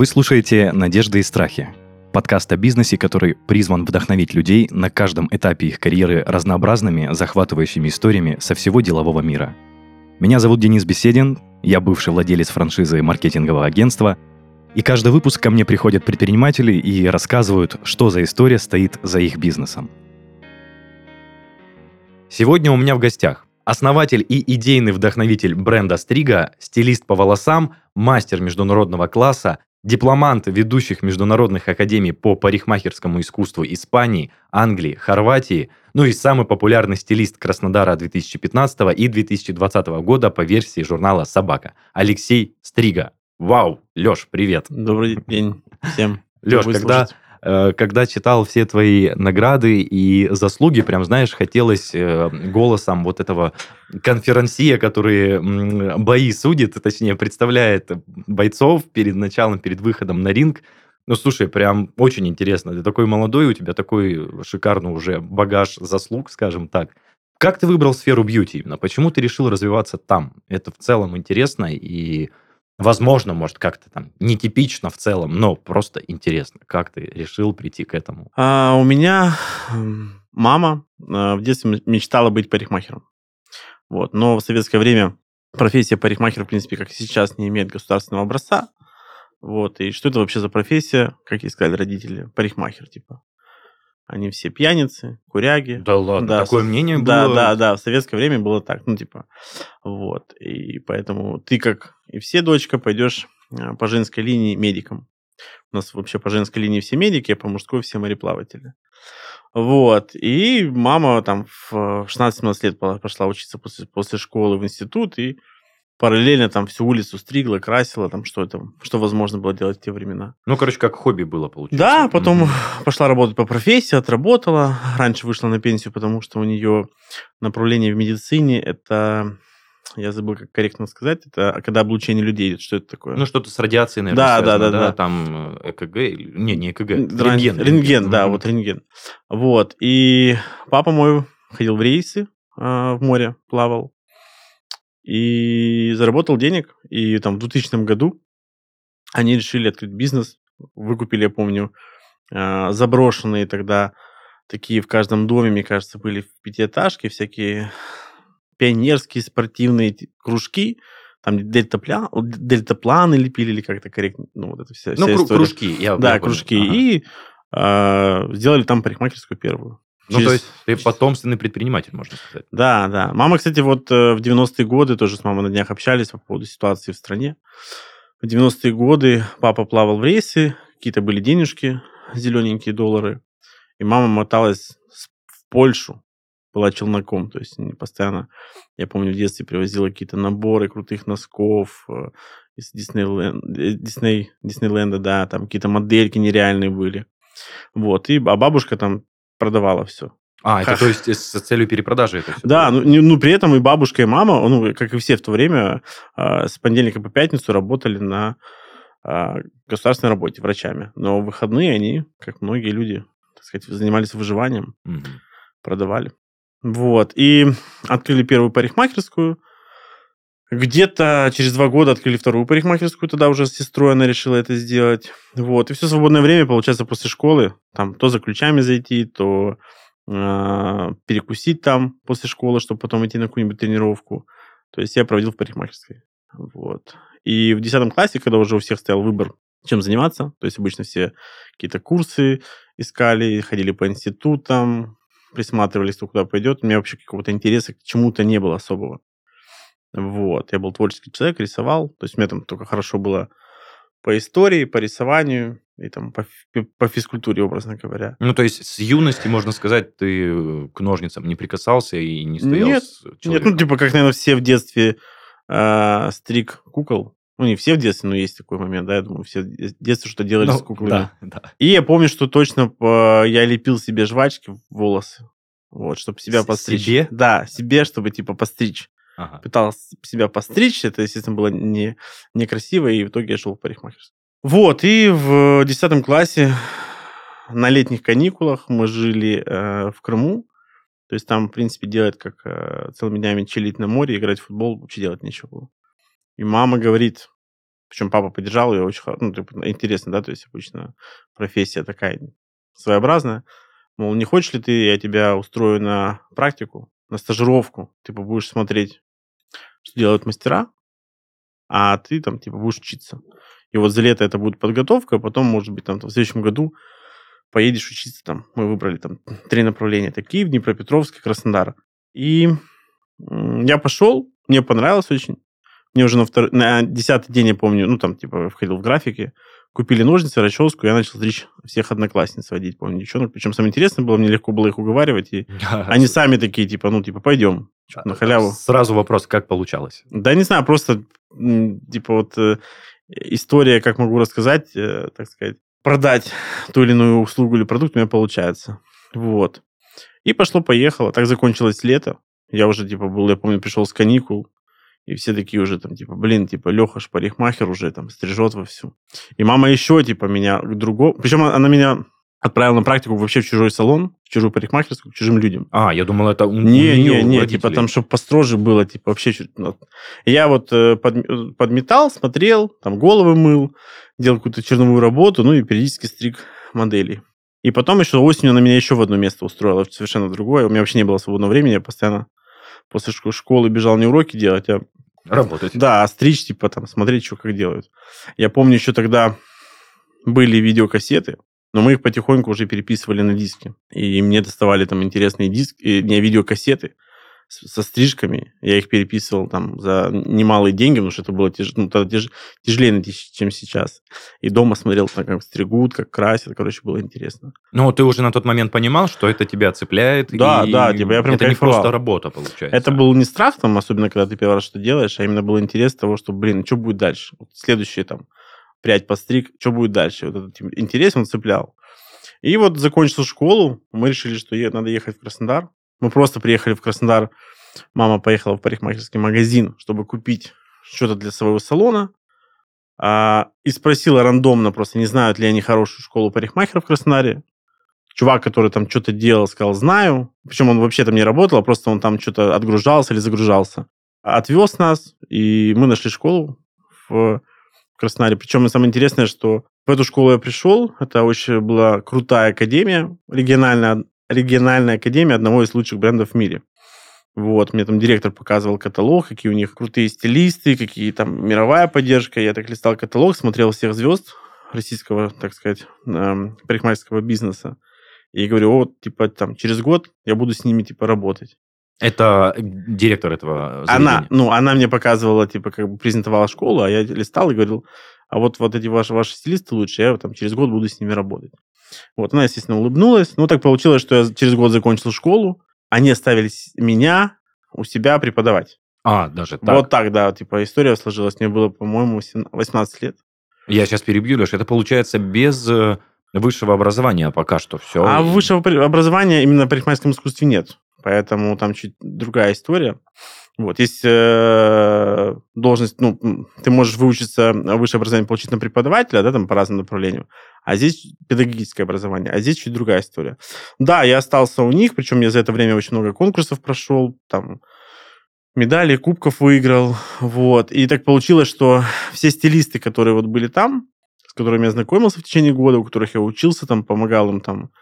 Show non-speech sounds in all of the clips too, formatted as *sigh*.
Вы слушаете «Надежды и страхи» – подкаст о бизнесе, который призван вдохновить людей на каждом этапе их карьеры разнообразными, захватывающими историями со всего делового мира. Меня зовут Денис Беседин, я бывший владелец франшизы маркетингового агентства, и каждый выпуск ко мне приходят предприниматели и рассказывают, что за история стоит за их бизнесом. Сегодня у меня в гостях основатель и идейный вдохновитель бренда Стрига, стилист по волосам, мастер международного класса, дипломант ведущих международных академий по парикмахерскому искусству Испании, Англии, Хорватии, ну и самый популярный стилист Краснодара 2015 и 2020 года по версии журнала «Собака» Алексей Стрига. Вау! Леш, привет! Добрый день всем. Леш, когда, э, когда читал все твои награды и заслуги, прям, знаешь, хотелось э, голосом вот этого конферансье, который бои судит, точнее, представляет бойцов перед началом, перед выходом на ринг. Ну, слушай, прям очень интересно. Ты такой молодой, у тебя такой шикарный уже багаж заслуг, скажем так. Как ты выбрал сферу бьюти именно? Почему ты решил развиваться там? Это в целом интересно и Возможно, может, как-то там нетипично в целом, но просто интересно, как ты решил прийти к этому? А, у меня мама а, в детстве мечтала быть парикмахером. Вот. Но в советское время профессия парикмахера, в принципе, как и сейчас, не имеет государственного образца. Вот. И что это вообще за профессия, как и сказали родители? Парикмахер, типа. Они все пьяницы, куряги. Да ладно, да, такое мнение было? Да, да, да, в советское время было так, ну, типа, вот. И поэтому ты, как и все, дочка, пойдешь а, по женской линии медиком. У нас вообще по женской линии все медики, а по мужской все мореплаватели. Вот. И мама там в 16-17 лет пошла учиться после, после школы в институт, и параллельно там всю улицу стригла, красила, там что это, что возможно было делать в те времена. Ну, короче, как хобби было, получается. Да, потом mm-hmm. *laughs* пошла работать по профессии, отработала. Раньше вышла на пенсию, потому что у нее направление в медицине это я забыл, как корректно сказать, это когда облучение людей, что это такое? Ну, что-то с радиацией, наверное, да, связано, да, да, да, там э, ЭКГ, не, не ЭКГ, рентген. Рентген, рентген да, вот рентген. Вот, и папа мой ходил в рейсы, в море плавал, и заработал денег. И там в 2000 году они решили открыть бизнес. Выкупили, я помню, а, заброшенные тогда такие в каждом доме, мне кажется, были в пятиэтажке всякие пионерские спортивные кружки, там дельтаплан, дельтапланы лепили или как-то корректно, ну вот это вся, ну, вся кру- кружки, я Да, я кружки. Ага. И э, сделали там парикмахерскую первую. Ну, Через... то есть ты потомственный предприниматель, можно сказать. Да, да. Мама, кстати, вот э, в 90-е годы тоже с мамой на днях общались по поводу ситуации в стране. В 90-е годы папа плавал в рейсы, какие-то были денежки, зелененькие доллары. И мама моталась в Польшу, была челноком, то есть постоянно, я помню, в детстве привозила какие-то наборы крутых носков э, из Диснейленда, э, Дисней, Диснейленда, да, там какие-то модельки нереальные были. Вот, и, а бабушка там продавала все. А, это то есть с целью перепродажи это все? Да, ну, ну при этом и бабушка, и мама, ну, как и все в то время, э, с понедельника по пятницу работали на э, государственной работе врачами. Но в выходные они, как многие люди, так сказать, занимались выживанием, угу. продавали. Вот. И открыли первую парикмахерскую. Где-то через два года открыли вторую парикмахерскую, тогда уже с сестрой она решила это сделать. Вот. И все свободное время, получается, после школы, там, то за ключами зайти, то э, перекусить там после школы, чтобы потом идти на какую-нибудь тренировку. То есть я проводил в парикмахерской. Вот. И в 10 классе, когда уже у всех стоял выбор, чем заниматься, то есть обычно все какие-то курсы искали, ходили по институтам, присматривались, кто куда пойдет. У меня вообще какого-то интереса к чему-то не было особого. Вот. Я был творческий человек, рисовал. То есть у меня там только хорошо было по истории, по рисованию и там по, по физкультуре, образно говоря. Ну, то есть с юности, можно сказать, ты э, к ножницам не прикасался и не стоял нет, с человеком? Нет, ну, типа, как, наверное, все в детстве э, стриг кукол. Ну, не все в детстве, но есть такой момент, да, я думаю, все в детстве что делали ну, с куклами. Да, да. И я помню, что точно э, я лепил себе жвачки в волосы, вот, чтобы себя постричь. Себе? Да, себе, чтобы, типа, постричь. Ага. Пытался себя постричь, это, естественно, было не, некрасиво, и в итоге я шел в парикмахерскую. Вот, и в 10 классе на летних каникулах мы жили э, в Крыму. То есть там, в принципе, делать как э, целыми днями чилить на море, играть в футбол, вообще делать нечего было. И мама говорит, Причем папа поддержал ее очень, ну, типа, интересно, да, то есть обычно профессия такая своеобразная. Мол, не хочешь ли ты, я тебя устрою на практику, на стажировку, типа будешь смотреть, что делают мастера, а ты там типа будешь учиться. И вот за лето это будет подготовка, а потом, может быть, там в следующем году поедешь учиться там. Мы выбрали там три направления. Это Киев, Днепропетровск и Краснодар. И я пошел, мне понравилось очень. Мне уже на, втор... на десятый день, я помню, ну, там, типа, входил в графики, купили ножницы, расческу, я начал стричь всех одноклассниц водить, помню, девчонок. Причем самое интересное было, мне легко было их уговаривать, и *laughs* они сами такие, типа, ну, типа, пойдем, на халяву. Сразу вопрос, как получалось? Да, не знаю, просто, типа, вот э, история, как могу рассказать, э, так сказать, продать ту или иную услугу или продукт у меня получается. Вот. И пошло-поехало. Так закончилось лето. Я уже, типа, был, я помню, пришел с каникул, и все такие уже там, типа, блин, типа, Леха ж парикмахер уже там стрижет вовсю. И мама еще, типа, меня к другому... Причем она меня отправила на практику вообще в чужой салон, в чужую парикмахерскую, к чужим людям. А, я думал, это у Не, не, не, типа там, чтобы построже было, типа вообще... Ну, я вот э, под, подметал, смотрел, там головы мыл, делал какую-то черновую работу, ну и периодически стриг моделей. И потом еще осенью она меня еще в одно место устроила, совершенно другое. У меня вообще не было свободного времени, я постоянно после школы бежал не уроки делать, а... Работать. Да, а стричь, типа там, смотреть, что как делают. Я помню, еще тогда были видеокассеты, но мы их потихоньку уже переписывали на диски. И мне доставали там интересные диски, не видеокассеты со стрижками. Я их переписывал там за немалые деньги, потому что это было тяж... ну, тогда тяж... тяжелее, чем сейчас. И дома смотрел, там, как стригут, как красят. Короче, было интересно. Ну, ты уже на тот момент понимал, что это тебя цепляет? Да, и... да. Типа, я прям это кайфовал. не просто работа, получается. Это был не страх, там, особенно когда ты первый раз что делаешь, а именно был интерес того, что, блин, что будет дальше? Вот следующее там прядь постриг, что будет дальше? Вот этот интерес он цеплял. И вот закончил школу, мы решили, что надо ехать в Краснодар. Мы просто приехали в Краснодар, мама поехала в парикмахерский магазин, чтобы купить что-то для своего салона, а, и спросила рандомно, просто не знают ли они хорошую школу парикмахеров в Краснодаре. Чувак, который там что-то делал, сказал, знаю. Причем он вообще там не работал, а просто он там что-то отгружался или загружался. Отвез нас, и мы нашли школу в Краснодаре. Причем самое интересное, что в эту школу я пришел. Это очень была крутая академия, региональная, региональная академия одного из лучших брендов в мире. Вот, мне там директор показывал каталог, какие у них крутые стилисты, какие там мировая поддержка. Я так листал каталог, смотрел всех звезд российского, так сказать, эм, парикмахерского бизнеса. И говорю, вот, типа, там, через год я буду с ними, типа, работать. Это директор этого заведения? Она, ну, она мне показывала, типа, как бы презентовала школу, а я листал и говорил, а вот, вот эти ваши, ваши стилисты лучше, я там через год буду с ними работать. Вот, она, естественно, улыбнулась. Ну, так получилось, что я через год закончил школу, они оставили меня у себя преподавать. А, даже так? Вот так, да, типа история сложилась. Мне было, по-моему, 18 лет. Я сейчас перебью, Леш, это получается без э, высшего образования пока что все. А высшего образования именно в парикмахерском искусстве нет. Поэтому там чуть другая история. Вот, есть э, должность, ну, ты можешь выучиться, высшее образование получить на преподавателя, да, там по разным направлениям, а здесь педагогическое образование, а здесь чуть другая история. Да, я остался у них, причем я за это время очень много конкурсов прошел, там, медали, кубков выиграл, вот, и так получилось, что все стилисты, которые вот были там, с которыми я знакомился в течение года, у которых я учился, там, помогал им там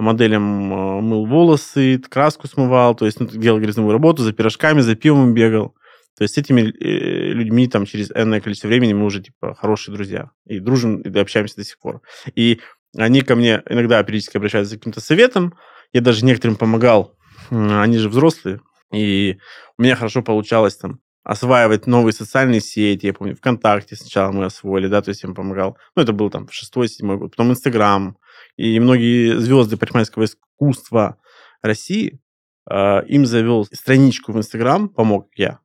моделям э, мыл волосы, краску смывал, то есть ну, делал грязновую работу, за пирожками, за пивом бегал. То есть с этими э, людьми там через энное количество времени мы уже типа хорошие друзья. И дружим, и общаемся до сих пор. И они ко мне иногда периодически обращаются за каким-то советом. Я даже некоторым помогал. Они же взрослые. И у меня хорошо получалось там осваивать новые социальные сети. Я помню, ВКонтакте сначала мы освоили, да, то есть я им помогал. Ну, это был там шестой-седьмой год. Потом Инстаграм, и многие звезды парикмахерского искусства России, э, им завел страничку в Инстаграм, помог я.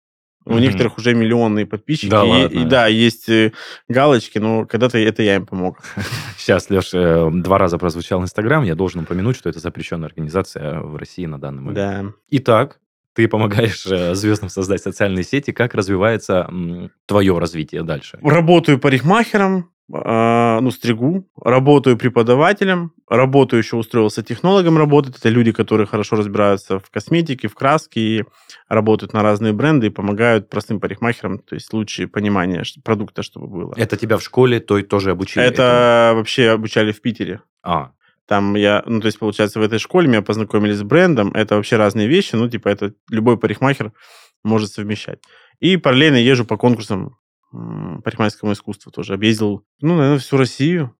У mm-hmm. некоторых уже миллионные подписчики. Да, и, ладно. и да, есть э, галочки, но когда-то это я им помог. *laughs* Сейчас, Леш, э, два раза прозвучал Инстаграм. Я должен упомянуть, что это запрещенная организация в России на данный момент. Да. Итак, ты помогаешь э, звездам создать социальные сети. Как развивается твое развитие дальше? Работаю парикмахером, ну, стригу, работаю преподавателем, работаю еще устроился технологом работать. Это люди, которые хорошо разбираются в косметике, в краске, и работают на разные бренды и помогают простым парикмахерам, то есть лучшее понимание продукта, чтобы было. Это тебя в школе той тоже обучили? Это этому? вообще обучали в Питере. А. Там я, ну, то есть, получается, в этой школе меня познакомили с брендом. Это вообще разные вещи, ну, типа, это любой парикмахер может совмещать. И параллельно езжу по конкурсам парикмахерскому искусству тоже. Объездил, ну, наверное, всю Россию.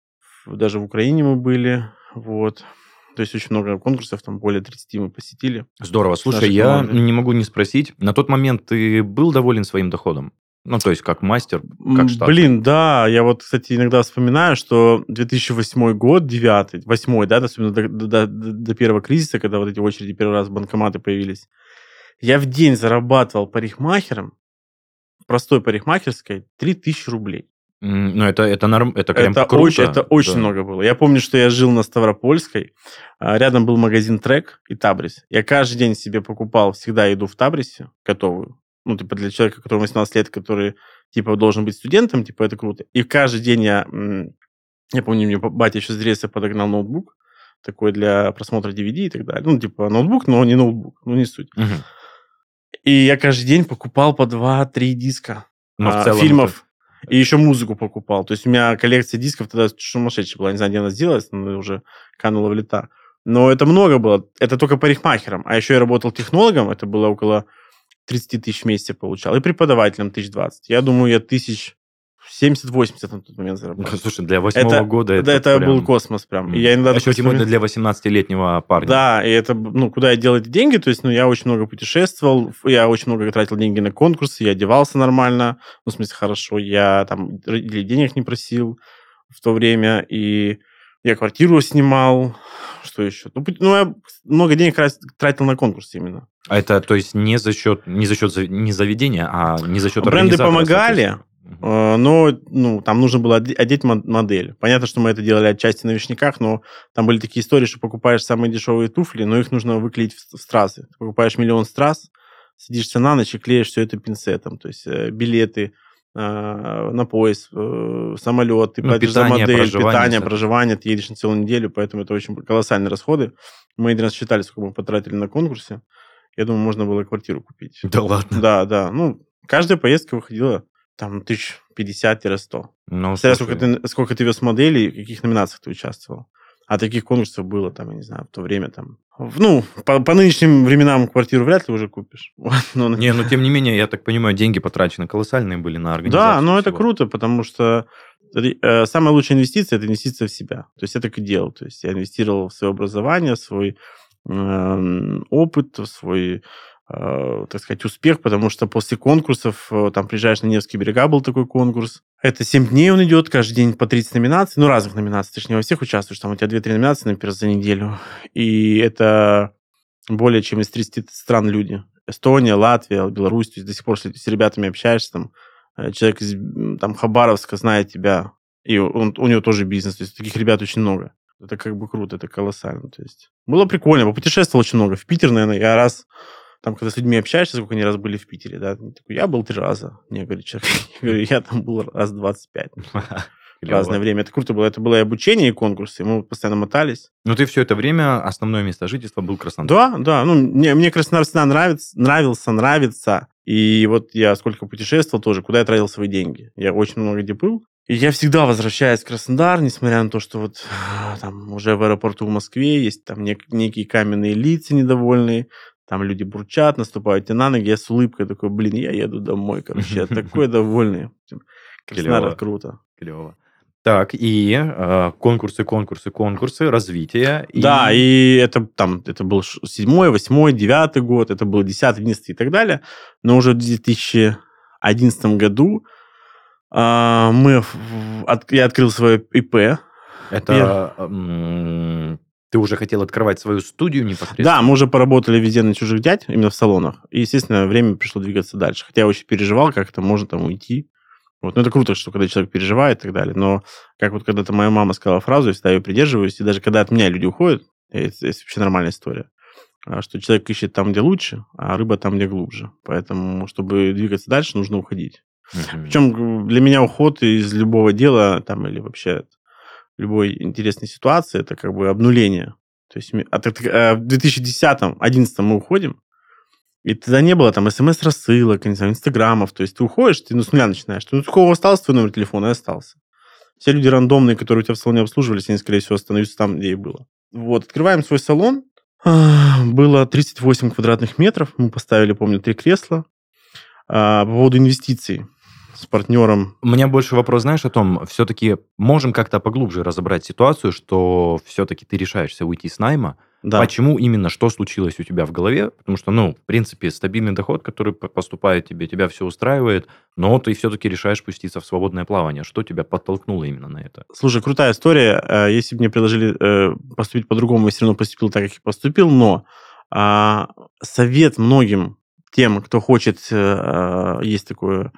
Даже в Украине мы были. Вот. То есть очень много конкурсов, там более 30 мы посетили. Здорово. Слушай, я не могу не спросить, на тот момент ты был доволен своим доходом? Ну, то есть как мастер, как штат? Блин, да. Я вот, кстати, иногда вспоминаю, что 2008 год, 9 8 да, особенно до, до, до первого кризиса, когда вот эти очереди первый раз банкоматы появились, я в день зарабатывал парикмахером простой парикмахерской 3000 рублей. Ну, это, это, норм, это прям это круто. Очень, это очень да. много было. Я помню, что я жил на Ставропольской, а, рядом был магазин Трек и Табрис. Я каждый день себе покупал всегда еду в Табрисе, готовую. Ну, типа для человека, которому 18 лет, который, типа, должен быть студентом, типа, это круто. И каждый день я... Я помню, мне батя еще с подогнал ноутбук, такой для просмотра DVD и так далее. Ну, типа, ноутбук, но не ноутбук, ну, не суть. Угу. И я каждый день покупал по 2-3 диска Но а, в целом фильмов. Это... И еще музыку покупал. То есть у меня коллекция дисков тогда сумасшедшая была. Не знаю, где она сделалась, но уже канула в лета. Но это много было. Это только парикмахером. А еще я работал технологом. Это было около 30 тысяч в месяц получал. И преподавателем тысяч 20. Я думаю, я тысяч 70-80 на тот момент заработал. Слушай, для восьмого года это Да, это прям... был космос прям. И я иногда а еще тем более для 18-летнего парня. Да, и это, ну, куда я делал эти деньги, то есть, ну, я очень много путешествовал, я очень много тратил деньги на конкурсы, я одевался нормально, ну, в смысле, хорошо, я там денег не просил в то время, и я квартиру снимал, что еще? Ну, ну я много денег тратил на конкурсы именно. А это, то есть, не за счет, не за счет не заведения, а не за счет Бренды помогали, но ну, там нужно было одеть модель. Понятно, что мы это делали отчасти на вишняках, но там были такие истории, что покупаешь самые дешевые туфли, но их нужно выклеить в страсы. Ты покупаешь миллион страз, сидишься на ночь и клеишь все это пинцетом. То есть э, билеты, э, на поезд, самолет, ты ну, платишь питание, за модель, проживание, питание, проживание, ты едешь на целую неделю, поэтому это очень колоссальные расходы. Мы один раз считали, сколько мы потратили на конкурсе. Я думаю, можно было квартиру купить. Да ладно? Да, да. Ну, каждая поездка выходила там тысяч пятьдесят-сто. Ну, Смотря сколько ты, сколько ты вез моделей, в каких номинациях ты участвовал. А таких конкурсов было, там, я не знаю, в то время там... Ну, по, по нынешним временам квартиру вряд ли уже купишь. *laughs* но... Не, но тем не менее, я так понимаю, деньги потрачены колоссальные были на организацию. Да, но всего. это круто, потому что э, самая лучшая инвестиция – это инвестиция в себя. То есть я так и делал. То есть я инвестировал в свое образование, в свой э, опыт, в свой Э, так сказать, успех, потому что после конкурсов, э, там приезжаешь на Невские берега, был такой конкурс. Это 7 дней он идет, каждый день по 30 номинаций, ну, разных номинаций, ты же во всех участвуешь, там у тебя 2-3 номинации, например, за неделю. И это более чем из 30 стран люди. Эстония, Латвия, Беларусь, то есть до сих пор с, с ребятами общаешься, там, э, человек из там, Хабаровска знает тебя, и он, у него тоже бизнес, то есть таких ребят очень много. Это как бы круто, это колоссально. То есть было прикольно, попутешествовал очень много. В Питер, наверное, я раз там, когда с людьми общаешься, сколько они раз были в Питере, да, такой, я был три раза. Мне говорит человек, *laughs* я, говорю, я там был раз 25. *laughs* разное время. Это круто было. Это было и обучение, и конкурсы. Мы постоянно мотались. Но ты все это время, основное место жительства был Краснодар. Да, да. Ну, мне, мне Краснодар всегда нравится, нравился, нравится. И вот я сколько путешествовал тоже, куда я тратил свои деньги. Я очень много где был. И я всегда возвращаюсь в Краснодар, несмотря на то, что вот там уже в аэропорту в Москве есть там нек- некие каменные лица недовольные, там люди бурчат, наступают тебе на ноги, я с улыбкой такой, блин, я еду домой, короче, я такой довольный. Краснодар круто. Клево. Так, и э, конкурсы, конкурсы, конкурсы, развитие. И... Да, и это там, это был седьмой, восьмой, девятый год, это был десятый, одиннадцатый и так далее. Но уже в 2011 году э, мы, от, я открыл свое ИП. Это. Ты уже хотел открывать свою студию непосредственно? Да, мы уже поработали везде на чужих дядь, именно в салонах. И, естественно, время пришло двигаться дальше. Хотя я очень переживал, как это можно там уйти. Вот. Ну, это круто, что когда человек переживает и так далее. Но как вот когда-то моя мама сказала фразу, я всегда ее придерживаюсь, и даже когда от меня люди уходят, это, это вообще нормальная история, а, что человек ищет там, где лучше, а рыба там, где глубже. Поэтому, чтобы двигаться дальше, нужно уходить. Угу. Причем для меня уход из любого дела там или вообще любой интересной ситуации это как бы обнуление. То есть а в 2010-2011 мы уходим, и тогда не было там смс-рассылок, не знаю, инстаграмов. То есть ты уходишь, ты ну, с нуля начинаешь. Ну, такого остался твой номер телефона и остался. Все люди рандомные, которые у тебя в салоне обслуживались, они, скорее всего, остановятся там, где и было. Вот, открываем свой салон. Было 38 квадратных метров. Мы поставили, помню, три кресла. А, по поводу инвестиций с партнером. У меня больше вопрос, знаешь, о том, все-таки можем как-то поглубже разобрать ситуацию, что все-таки ты решаешься уйти с найма. Да. Почему именно, что случилось у тебя в голове? Потому что, ну, в принципе, стабильный доход, который поступает тебе, тебя все устраивает, но ты все-таки решаешь пуститься в свободное плавание. Что тебя подтолкнуло именно на это? Слушай, крутая история. Э, если бы мне предложили э, поступить по-другому, я все равно поступил так, как я поступил, но а, совет многим тем, кто хочет, э, есть такое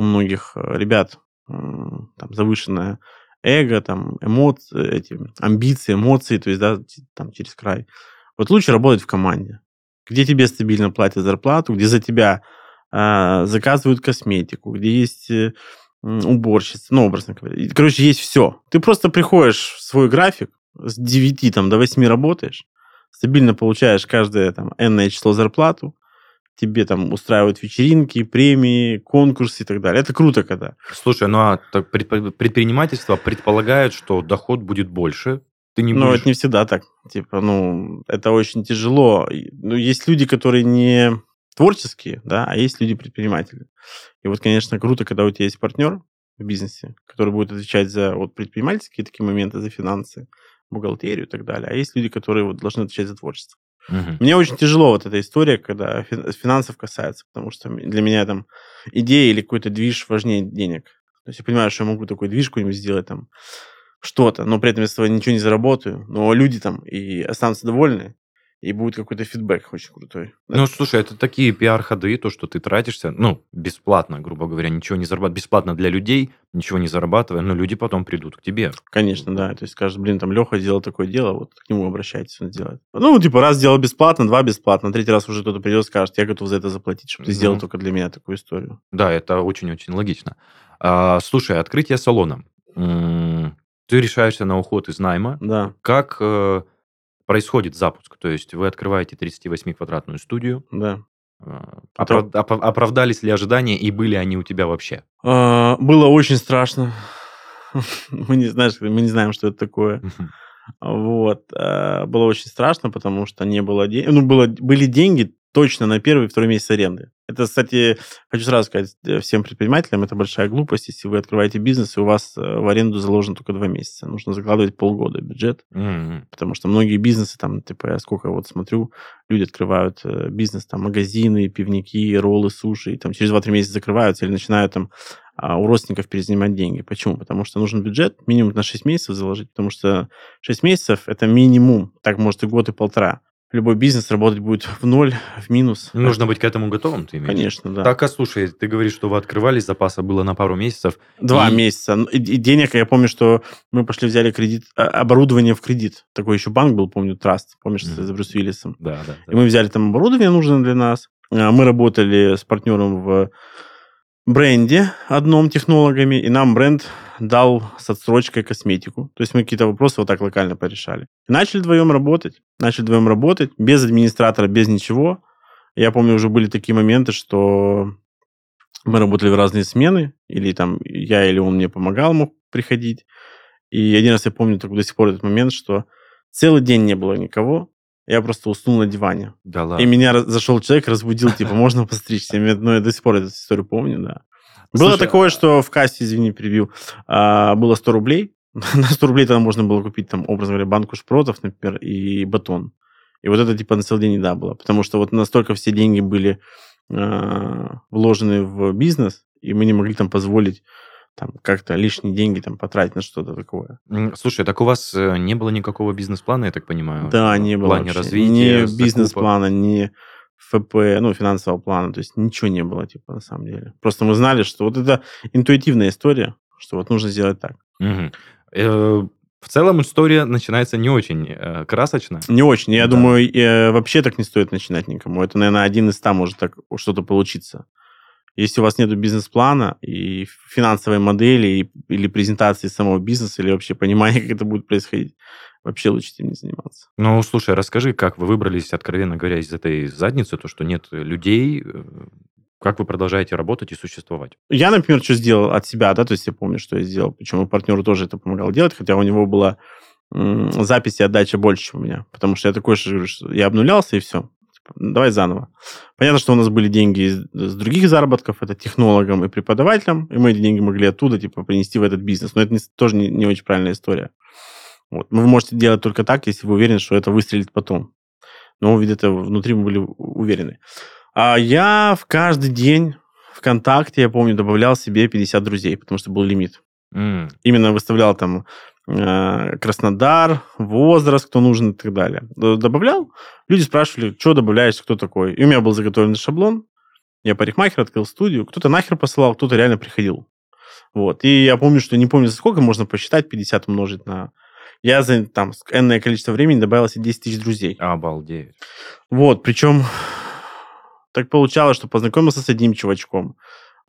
у многих э, ребят там, завышенное эго, там, эмоции, эти, амбиции, эмоции, то есть, да, там, через край. Вот лучше работать в команде, где тебе стабильно платят зарплату, где за тебя э, заказывают косметику, где есть э, уборщица, ну, образно говоря. Короче, есть все. Ты просто приходишь в свой график, с 9 там, до 8 работаешь, стабильно получаешь каждое там энное число зарплату, тебе там устраивают вечеринки, премии, конкурсы и так далее. Это круто, когда. Слушай, ну а так, предпринимательство предполагает, что доход будет больше. Ты не будешь... Ну, это не всегда так. Типа, ну, это очень тяжело. Ну, есть люди, которые не творческие, да, а есть люди-предприниматели. И вот, конечно, круто, когда у тебя есть партнер в бизнесе, который будет отвечать за вот предпринимательские такие моменты, за финансы, бухгалтерию и так далее. А есть люди, которые вот должны отвечать за творчество. Угу. Мне очень тяжело вот эта история, когда финансов касается, потому что для меня там идея или какой-то движ важнее денег. То есть я понимаю, что я могу такой движ какой-нибудь сделать там, что-то, но при этом я с этого ничего не заработаю, но люди там и останутся довольны, и будет какой-то фидбэк очень крутой. Ну, слушай, это такие пиар-ходы, то, что ты тратишься, ну, бесплатно, грубо говоря, ничего не зарабатывая, бесплатно для людей, ничего не зарабатывая, но люди потом придут к тебе. Конечно, да, то есть скажут, блин, там Леха сделал такое дело, вот к нему обращайтесь, он сделает. Ну, типа, раз сделал бесплатно, два бесплатно, третий раз уже кто-то придет и скажет, я готов за это заплатить, чтобы ты сделал только для меня такую историю. Да, это очень-очень логично. А, слушай, открытие салона. Ты решаешься на уход из найма. Да. Как э, происходит запуск. То есть вы открываете 38-квадратную студию. Да. А, Оправ... Оправдались ли ожидания и были они у тебя вообще? А, было очень страшно. *laughs* мы, не знаешь, мы не знаем, что это такое. вот. А, было очень страшно, потому что не было денег. Ну, было, были деньги точно на первый и второй месяц аренды. Это, кстати, хочу сразу сказать э, всем предпринимателям, это большая глупость, если вы открываете бизнес, и у вас э, в аренду заложено только два месяца. Нужно закладывать полгода бюджет, mm-hmm. потому что многие бизнесы, там, типа, я сколько вот смотрю, люди открывают э, бизнес, там, магазины, пивники, роллы, суши, и там через 2-3 месяца закрываются или начинают там а, у родственников перезанимать деньги. Почему? Потому что нужен бюджет минимум на 6 месяцев заложить, потому что 6 месяцев – это минимум, так может и год, и полтора любой бизнес работать будет в ноль, в минус. Нужно быть к этому готовым, ты имеешь? Конечно, да. Так, а слушай, ты говоришь, что вы открывались, запаса было на пару месяцев. Два и... месяца. И денег, я помню, что мы пошли, взяли кредит, а, оборудование в кредит. Такой еще банк был, помню, Траст. Помнишь, mm-hmm. с Брюс Уиллисом? Да, да, да. И мы взяли там оборудование нужное для нас. А, мы работали с партнером в бренде одном технологами, и нам бренд дал с отсрочкой косметику. То есть мы какие-то вопросы вот так локально порешали. Начали вдвоем работать. Начали вдвоем работать, без администратора, без ничего. Я помню, уже были такие моменты, что мы работали в разные смены, или там я или он мне помогал, мог приходить. И один раз я помню так до сих пор этот момент, что целый день не было никого, я просто уснул на диване. Да ладно. И меня зашел человек, разбудил, типа, можно постричься? Ну, я до сих пор эту историю помню, да. Было такое, а что в кассе, извини, перебил, а, было 100 рублей. *laughs* На 100 рублей тогда можно было купить, там, образно говоря, банку шпротов, например, и батон. И вот это, типа, на целый день еда была. Потому что вот настолько все деньги были э, вложены в бизнес, и мы не могли там позволить там как-то лишние деньги там потратить на что-то такое. Слушай, так у вас э, не было никакого бизнес-плана, я так понимаю? Да, не было. В плане вообще. развития, Ни бизнес-плана, ни ФП, ну, финансового плана, то есть ничего не было, типа, на самом деле. Просто мы знали, что вот это интуитивная история, что вот нужно сделать так. Угу. В целом история начинается не очень э, красочно. Не очень. Я да. думаю, э, вообще так не стоит начинать никому. Это, наверное, один из ста может так что-то получиться. Если у вас нет бизнес-плана и финансовой модели и, или презентации самого бизнеса, или вообще понимания, *laughs* как это будет происходить, вообще лучше этим не заниматься. Ну, слушай, расскажи, как вы выбрались, откровенно говоря, из этой задницы, то, что нет людей, э, как вы продолжаете работать и существовать? Я, например, что сделал от себя, да, то есть я помню, что я сделал, причем партнеру тоже это помогал делать, хотя у него была м- запись и отдача больше, чем у меня, потому что я такой же, я обнулялся и все, давай заново. Понятно, что у нас были деньги из, из других заработков, это технологам и преподавателям, и мы эти деньги могли оттуда, типа, принести в этот бизнес, но это не, тоже не, не очень правильная история. Вот. Вы можете делать только так, если вы уверены, что это выстрелит потом. Но где-то внутри мы были уверены. А я в каждый день ВКонтакте, я помню, добавлял себе 50 друзей, потому что был лимит. Mm. Именно выставлял там Краснодар, возраст, кто нужен и так далее. Добавлял, люди спрашивали, что добавляешь, кто такой. И у меня был заготовленный шаблон. Я парикмахер, открыл студию. Кто-то нахер посылал, кто-то реально приходил. Вот. И я помню, что не помню, за сколько можно посчитать, 50 умножить на я за там энное количество времени добавил себе 10 тысяч друзей. Обалдеть. Вот, причем так получалось, что познакомился с одним чувачком.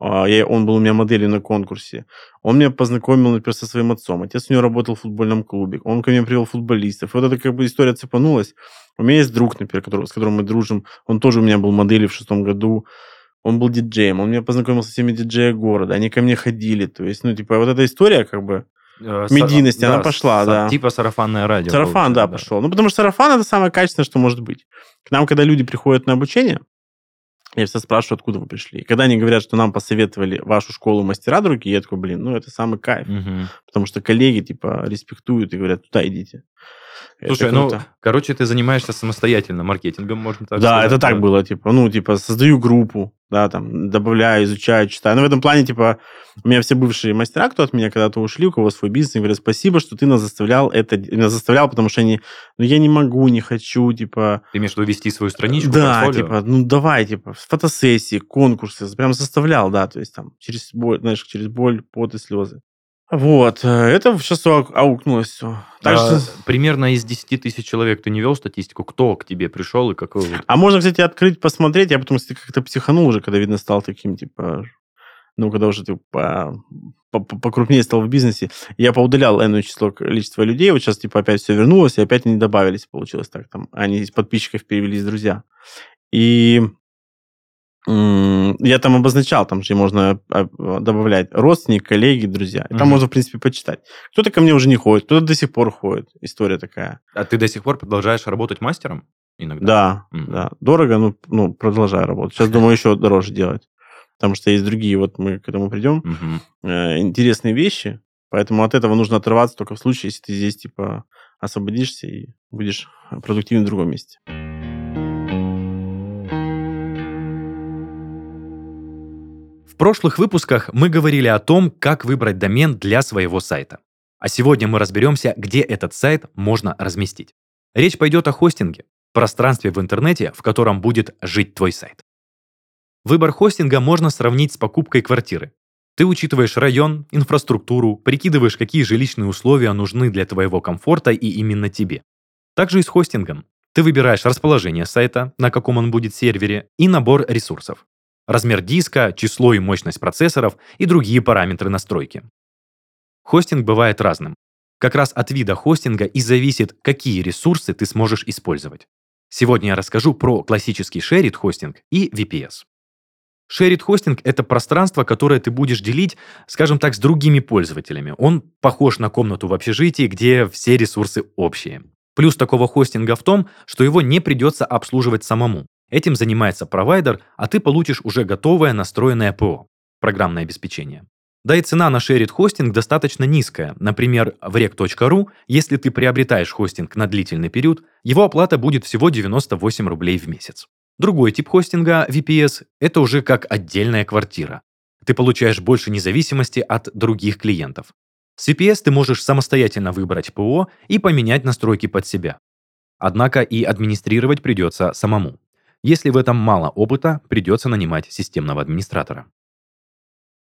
А, я, он был у меня моделью на конкурсе. Он меня познакомил, например, со своим отцом. Отец у него работал в футбольном клубе. Он ко мне привел футболистов. Вот эта как бы история цепанулась. У меня есть друг, например, который, с которым мы дружим. Он тоже у меня был моделью в шестом году. Он был диджеем. Он меня познакомил со всеми диджеями города. Они ко мне ходили. То есть, ну, типа, вот эта история, как бы, Э, медийности, да, она пошла, да. Типа сарафанное радио. Сарафан, да, да, пошел. Ну, потому что сарафан это самое качественное, что может быть. К нам, когда люди приходят на обучение, я все спрашиваю, откуда вы пришли. И когда они говорят, что нам посоветовали вашу школу мастера другие, я такой, блин, ну это самый кайф. Угу. Потому что коллеги, типа, респектуют и говорят, туда идите. Слушай, ну, короче, ты занимаешься самостоятельно маркетингом, можно так да, сказать. Да, это так было, типа, ну, типа, создаю группу, да, там, добавляю, изучаю, читаю. Но в этом плане, типа, у меня все бывшие мастера, кто от меня когда-то ушли, у кого свой бизнес, говорят, спасибо, что ты нас заставлял это, нас заставлял, потому что они, ну, я не могу, не хочу, типа... Ты имеешь в виду вести свою страничку, Да, портфолио? типа, ну, давай, типа, фотосессии, конкурсы, прям заставлял, да, то есть там, через боль, знаешь, через боль, пот и слезы. Вот, э, это сейчас аукнулось все. Так а, что... Примерно из 10 тысяч человек ты не вел статистику, кто к тебе пришел и какой... А можно, кстати, открыть, посмотреть, я потом, как-то психанул уже, когда, видно, стал таким, типа, ну, когда уже ты по, по, покрупнее стал в бизнесе, я поудалял энное число количества людей, вот сейчас, типа, опять все вернулось, и опять они добавились, получилось так, там, они из подписчиков перевелись друзья. И я там обозначал, там же можно а, добавлять родственники, коллеги, друзья. И там угу. можно, в принципе, почитать. Кто-то ко мне уже не ходит, кто-то до сих пор ходит. История такая. А ты до сих пор продолжаешь работать мастером? Иногда. Да, угу. да. Дорого, но ну, продолжаю работать. Сейчас думаю еще дороже делать. Потому что есть другие, вот мы к этому придем, угу. э, интересные вещи. Поэтому от этого нужно отрываться только в случае, если ты здесь, типа, освободишься и будешь продуктивен в другом месте. Прошлых выпусках мы говорили о том, как выбрать домен для своего сайта. А сегодня мы разберемся, где этот сайт можно разместить. Речь пойдет о хостинге, пространстве в интернете, в котором будет жить твой сайт. Выбор хостинга можно сравнить с покупкой квартиры. Ты учитываешь район, инфраструктуру, прикидываешь, какие жилищные условия нужны для твоего комфорта и именно тебе. Также и с хостингом. Ты выбираешь расположение сайта, на каком он будет сервере, и набор ресурсов размер диска, число и мощность процессоров и другие параметры настройки. Хостинг бывает разным. Как раз от вида хостинга и зависит, какие ресурсы ты сможешь использовать. Сегодня я расскажу про классический shared хостинг и VPS. Shared хостинг — это пространство, которое ты будешь делить, скажем так, с другими пользователями. Он похож на комнату в общежитии, где все ресурсы общие. Плюс такого хостинга в том, что его не придется обслуживать самому. Этим занимается провайдер, а ты получишь уже готовое настроенное ПО, программное обеспечение. Да и цена на шерит хостинг достаточно низкая. Например, в rec.ru, если ты приобретаешь хостинг на длительный период, его оплата будет всего 98 рублей в месяц. Другой тип хостинга, VPS, это уже как отдельная квартира. Ты получаешь больше независимости от других клиентов. С VPS ты можешь самостоятельно выбрать ПО и поменять настройки под себя. Однако и администрировать придется самому. Если в этом мало опыта, придется нанимать системного администратора.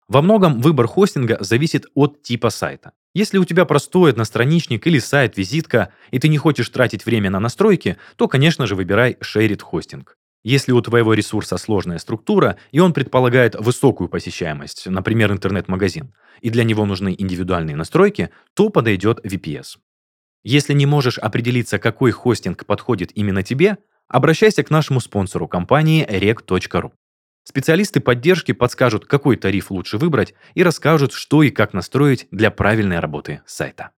Во многом выбор хостинга зависит от типа сайта. Если у тебя простой одностраничник или сайт-визитка, и ты не хочешь тратить время на настройки, то, конечно же, выбирай Shared хостинг. Если у твоего ресурса сложная структура, и он предполагает высокую посещаемость, например, интернет-магазин, и для него нужны индивидуальные настройки, то подойдет VPS. Если не можешь определиться, какой хостинг подходит именно тебе, обращайся к нашему спонсору компании rec.ru. Специалисты поддержки подскажут, какой тариф лучше выбрать и расскажут, что и как настроить для правильной работы сайта.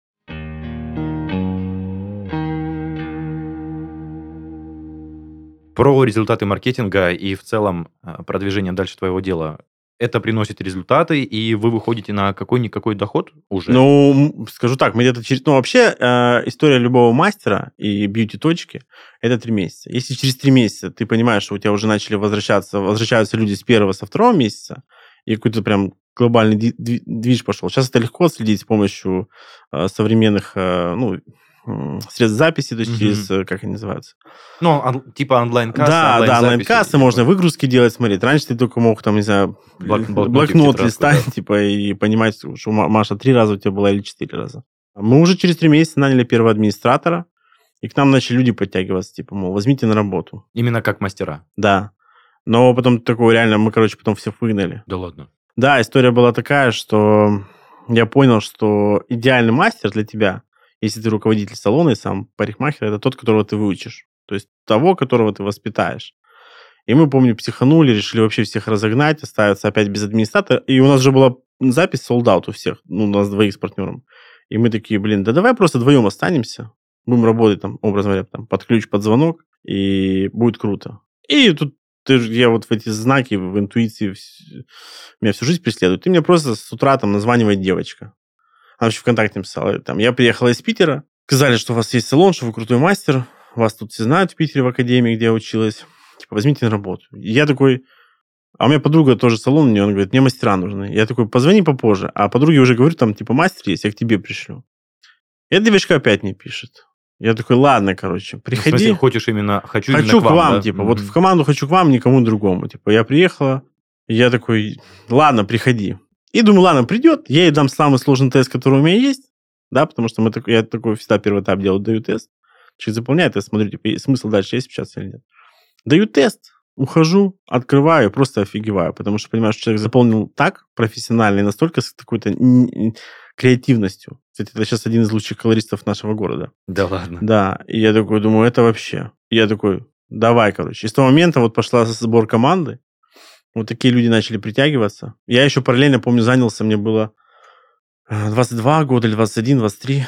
Про результаты маркетинга и в целом э, продвижение дальше твоего дела. Это приносит результаты, и вы выходите на какой-никакой доход уже? Ну, скажу так, мы где-то через... Ну, вообще, э, история любого мастера и бьюти-точки – это три месяца. Если через три месяца ты понимаешь, что у тебя уже начали возвращаться, возвращаются люди с первого, со второго месяца, и какой-то прям глобальный движ пошел. Сейчас это легко следить с помощью э, современных, э, ну, средств записи, то есть угу. через, э, как они называются? Ну, он, типа онлайн-кассы. Да, онлайн да, онлайн-кассы, можно выгрузки делать, смотреть. Раньше ты только мог, там, не знаю, Блок, блокнот листать, да. типа, и понимать, что Маша три раза у тебя была или четыре раза. Мы уже через три месяца наняли первого администратора, и к нам начали люди подтягиваться, типа, мол, возьмите на работу. Именно как мастера? Да. Но потом такое реально, мы, короче, потом всех выгнали. Да ладно? Да, история была такая, что я понял, что идеальный мастер для тебя если ты руководитель салона и сам парикмахер, это тот, которого ты выучишь. То есть того, которого ты воспитаешь. И мы, помню, психанули, решили вообще всех разогнать, оставиться опять без администратора. И у нас же была запись out у всех, ну, у нас двоих с партнером. И мы такие, блин, да давай просто вдвоем останемся, будем работать там, образно говоря, там, под ключ, под звонок, и будет круто. И тут ты, я вот в эти знаки, в интуиции меня всю жизнь преследует. Ты мне просто с утра там названивает девочка. Она вообще ВКонтакте написала. Там, я приехала из Питера, сказали, что у вас есть салон, что вы крутой мастер, вас тут все знают в Питере в академии, где я училась. Типа, возьмите на работу. И я такой, а у меня подруга тоже салон, у нее, он говорит, мне мастера нужны. Я такой, позвони попозже. А подруге уже говорю, там, типа, мастер есть, я к тебе пришлю. И эта девочка опять не пишет. Я такой, ладно, короче, приходи. Ну, в смысле, хочешь именно, хочу, хочу именно к вам, вам да? типа, mm-hmm. вот в команду хочу к вам, никому другому. Типа, я приехала, я такой, ладно, приходи. И думаю, ладно, придет, я ей дам самый сложный тест, который у меня есть, да, потому что мы так, я такой всегда первый этап делаю, даю тест, через заполняет тест, смотрю, типа, смысл дальше есть сейчас или нет. Даю тест, ухожу, открываю, просто офигеваю, потому что понимаю, что человек заполнил так профессионально и настолько с какой-то креативностью. Кстати, это сейчас один из лучших колористов нашего города. Да ладно? Да, и я такой думаю, это вообще. И я такой, давай, короче. И с того момента вот пошла сбор команды, вот такие люди начали притягиваться. Я еще параллельно, помню, занялся, мне было 22 года или 21, 23,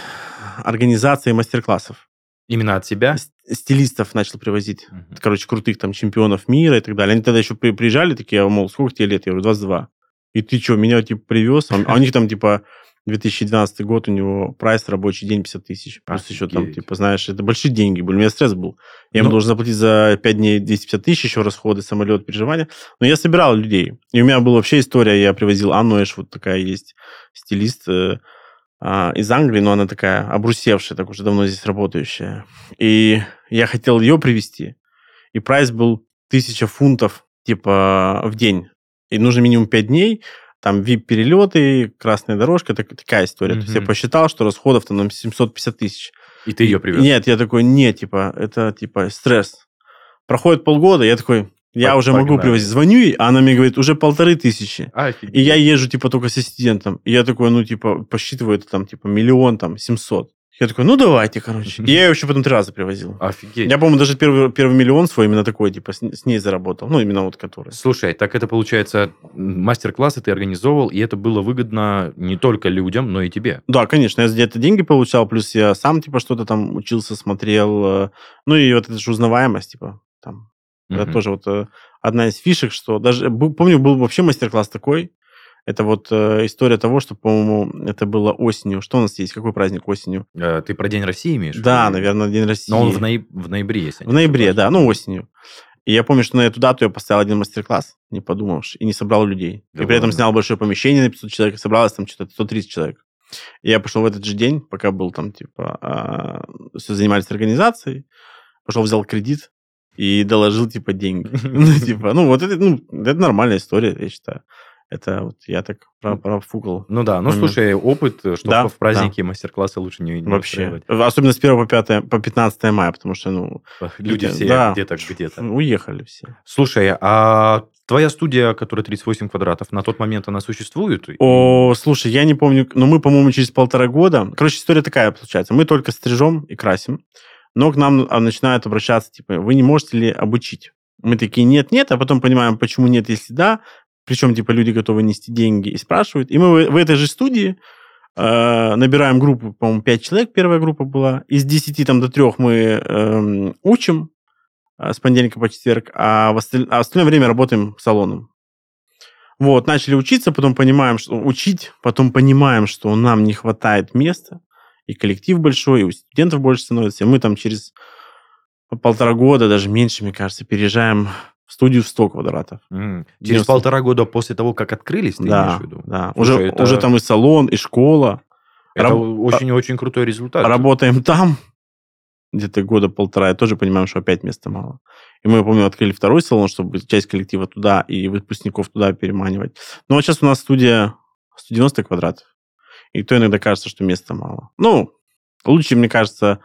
организации мастер-классов. Именно от себя? Стилистов начал привозить. Uh-huh. Короче, крутых там чемпионов мира и так далее. Они тогда еще приезжали такие, мол, сколько тебе лет? Я говорю, 22. И ты что, меня типа привез? А у них там типа 2012 год, у него прайс рабочий день 50 тысяч. Плюс еще там, типа, знаешь, это большие деньги были. У меня стресс был. Я ему ну должен заплатить за 5 дней 250 тысяч, еще расходы, самолет, переживания. Но я собирал людей. И у меня была вообще история, я привозил Анну Эш, вот такая есть стилист э, э, из Англии, но она такая обрусевшая, так уже давно здесь работающая. И я хотел ее привести. И прайс был 1000 фунтов, типа, в день. И нужно минимум 5 дней там VIP-перелеты, красная дорожка, так, такая история. Mm-hmm. То есть я посчитал, что расходов там 750 тысяч. И ты ее привез? Нет, я такой, нет, типа, это типа стресс. Проходит полгода, я такой, я Погнали. уже могу привозить. Звоню ей, а она мне говорит, уже полторы тысячи. Офигеть. И я езжу, типа, только с ассистентом. И я такой, ну, типа, посчитываю это там, типа, миллион, там, семьсот. Я такой, ну давайте, короче. И я ее еще потом три раза привозил. Офигеть. Я, по-моему, даже первый, первый миллион свой именно такой, типа, с, с ней заработал. Ну, именно вот который. Слушай, так это, получается, мастер-классы ты организовывал, и это было выгодно не только людям, но и тебе. Да, конечно. Я где-то деньги получал, плюс я сам, типа, что-то там учился, смотрел. Э, ну, и вот эта же узнаваемость, типа, там. Uh-huh. Это тоже вот э, одна из фишек, что даже... Помню, был вообще мастер-класс такой, это вот э, история того, что, по-моему, это было осенью. Что у нас есть? Какой праздник осенью? Э, ты про День России имеешь? Да, наверное, День России. Но он в, нояб... в ноябре, если В ноябре, да, ну осенью. И я помню, что на эту дату я поставил один мастер-класс, не подумавши, и не собрал людей. Да и при этом снял большое помещение на 500 человек, и собралось там что-то 130 человек. И я пошел в этот же день, пока был там, типа, а, все занимались организацией, пошел, взял кредит и доложил, типа, деньги. *laughs* Ну, типа, ну, вот это, ну, это нормальная история, я считаю. Это вот я так про- профукал. Ну да, ну момент. слушай, опыт, э, что Да, в праздники мастер-классы лучше не, не Вообще. Особенно с 1 по, 5, по 15 мая, потому что, ну, Люди все да. где-то, где-то. уехали все. Слушай, а твоя студия, которая 38 квадратов, на тот момент она существует? О, слушай, я не помню, но мы, по-моему, через полтора года... Короче, история такая получается. Мы только стрижем и красим, но к нам а, начинают обращаться, типа, вы не можете ли обучить? Мы такие, нет-нет, а потом понимаем, почему нет, если да. Причем, типа, люди готовы нести деньги и спрашивают. И мы в, этой же студии э, набираем группу, по-моему, 5 человек, первая группа была. Из 10 там, до 3 мы эм, учим э, с понедельника по четверг, а в осталь- а остальное время работаем салоном. Вот, начали учиться, потом понимаем, что учить, потом понимаем, что нам не хватает места, и коллектив большой, и у студентов больше становится. И мы там через полтора года, даже меньше, мне кажется, переезжаем студию в 100 квадратов. М, Через 90. полтора года после того, как открылись, ты да, имеешь в виду? да. Слушай, уже, это- уже там и салон, и школа. Это Раб- очень-очень крутой результат. Работаем там где-то года полтора, и тоже понимаем, что опять места мало. И мы, помню, открыли второй салон, чтобы часть коллектива туда и выпускников туда переманивать. Но вот сейчас у нас студия 190 квадратов. И то иногда кажется, что места мало. Ну, лучше, мне кажется,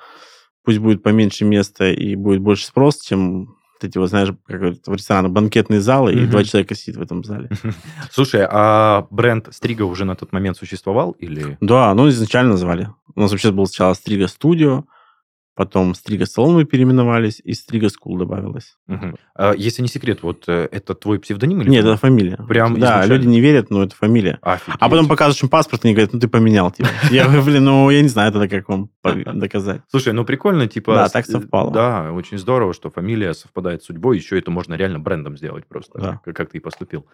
пусть будет поменьше места и будет больше спрос, чем эти, вот, знаешь, как в ресторанах, банкетные залы, и два человека сидят в этом зале. *laughs* Слушай, а бренд Стрига уже на тот момент существовал или... Да, ну изначально назвали. У нас вообще было сначала Стрига Студио, потом Стрига Салон мы переименовались, и Стрига School добавилось. Мгм. А, если не секрет, вот э, это твой псевдоним или... Нет, это фамилия. Прям Да, изначально? люди не верят, но это фамилия. Офигеть. А потом показываешь им паспорт, и они говорят, ну ты поменял. Типа. *laughs* Я говорю, блин, ну я не знаю тогда, как вам *laughs* доказать. Слушай, ну прикольно, типа... Да, так совпало. Да, очень здорово, что фамилия совпадает с судьбой, еще это можно реально брендом сделать просто, Да. как, как ты и поступил.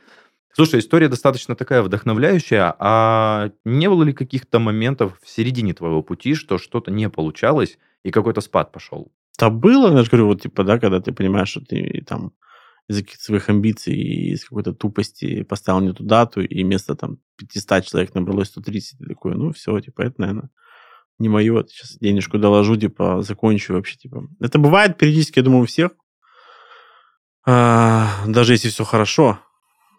Слушай, история достаточно такая вдохновляющая, а не было ли каких-то моментов в середине твоего пути, что что-то не получалось, и какой-то спад пошел? Да было, я же говорю, вот типа, да, когда ты понимаешь, что ты там из-за каких-то своих амбиций из какой-то тупости поставил не ту дату, и вместо там 500 человек набралось 130, ты такой, ну все, типа, это, наверное, не мое, сейчас денежку доложу, типа, закончу вообще, типа. Это бывает периодически, я думаю, у всех, А, даже если все хорошо,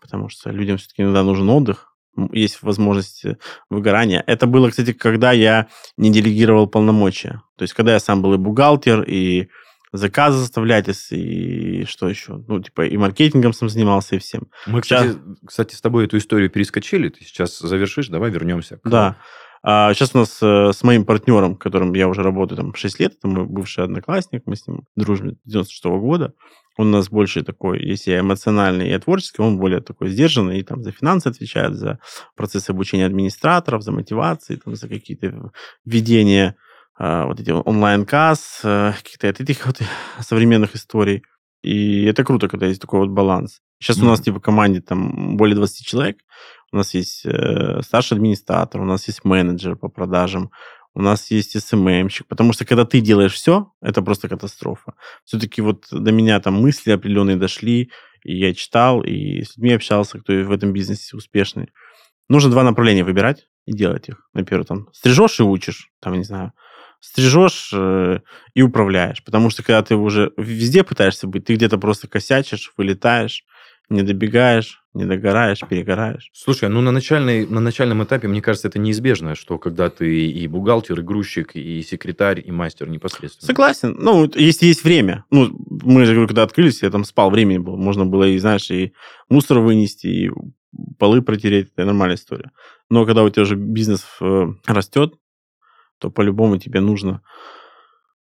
потому что людям все-таки иногда нужен отдых, есть возможность э, выгорания. Это было, кстати, когда я не делегировал полномочия. То есть, когда я сам был и бухгалтер, и заказы заставлять, и что еще? Ну, типа, и маркетингом сам занимался, и всем. Мы, кстати, кстати, с тобой эту историю перескочили, ты сейчас завершишь, давай вернемся. к- Да. А сейчас у нас э, с моим партнером, которым я уже работаю там 6 лет, это мой бывший одноклассник, мы с ним дружим с 96 года. Он у нас больше такой, если я эмоциональный и творческий, он более такой сдержанный, и там за финансы отвечает, за процесс обучения администраторов, за мотивации, там, за какие-то введения а, вот эти онлайн-касс, а, каких-то от этих вот современных историй. И это круто, когда есть такой вот баланс. Сейчас у нас типа в команде там более 20 человек. У нас есть э, старший администратор, у нас есть менеджер по продажам, у нас есть СММщик. Потому что когда ты делаешь все, это просто катастрофа. Все-таки вот до меня там мысли определенные дошли, и я читал, и с людьми общался, кто в этом бизнесе успешный. Нужно два направления выбирать и делать их. Например, там стрижешь и учишь, там, не знаю, стрижешь э, и управляешь. Потому что когда ты уже везде пытаешься быть, ты где-то просто косячишь, вылетаешь, не добегаешь, не догораешь, перегораешь. Слушай, ну на, начальной, на начальном этапе, мне кажется, это неизбежно, что когда ты и бухгалтер, и грузчик, и секретарь, и мастер непосредственно. Согласен. Ну, если есть время. Ну, мы же, говорю, когда открылись, я там спал, времени было. Можно было и, знаешь, и мусор вынести, и полы протереть. Это нормальная история. Но когда у тебя уже бизнес э, растет, то по-любому тебе нужно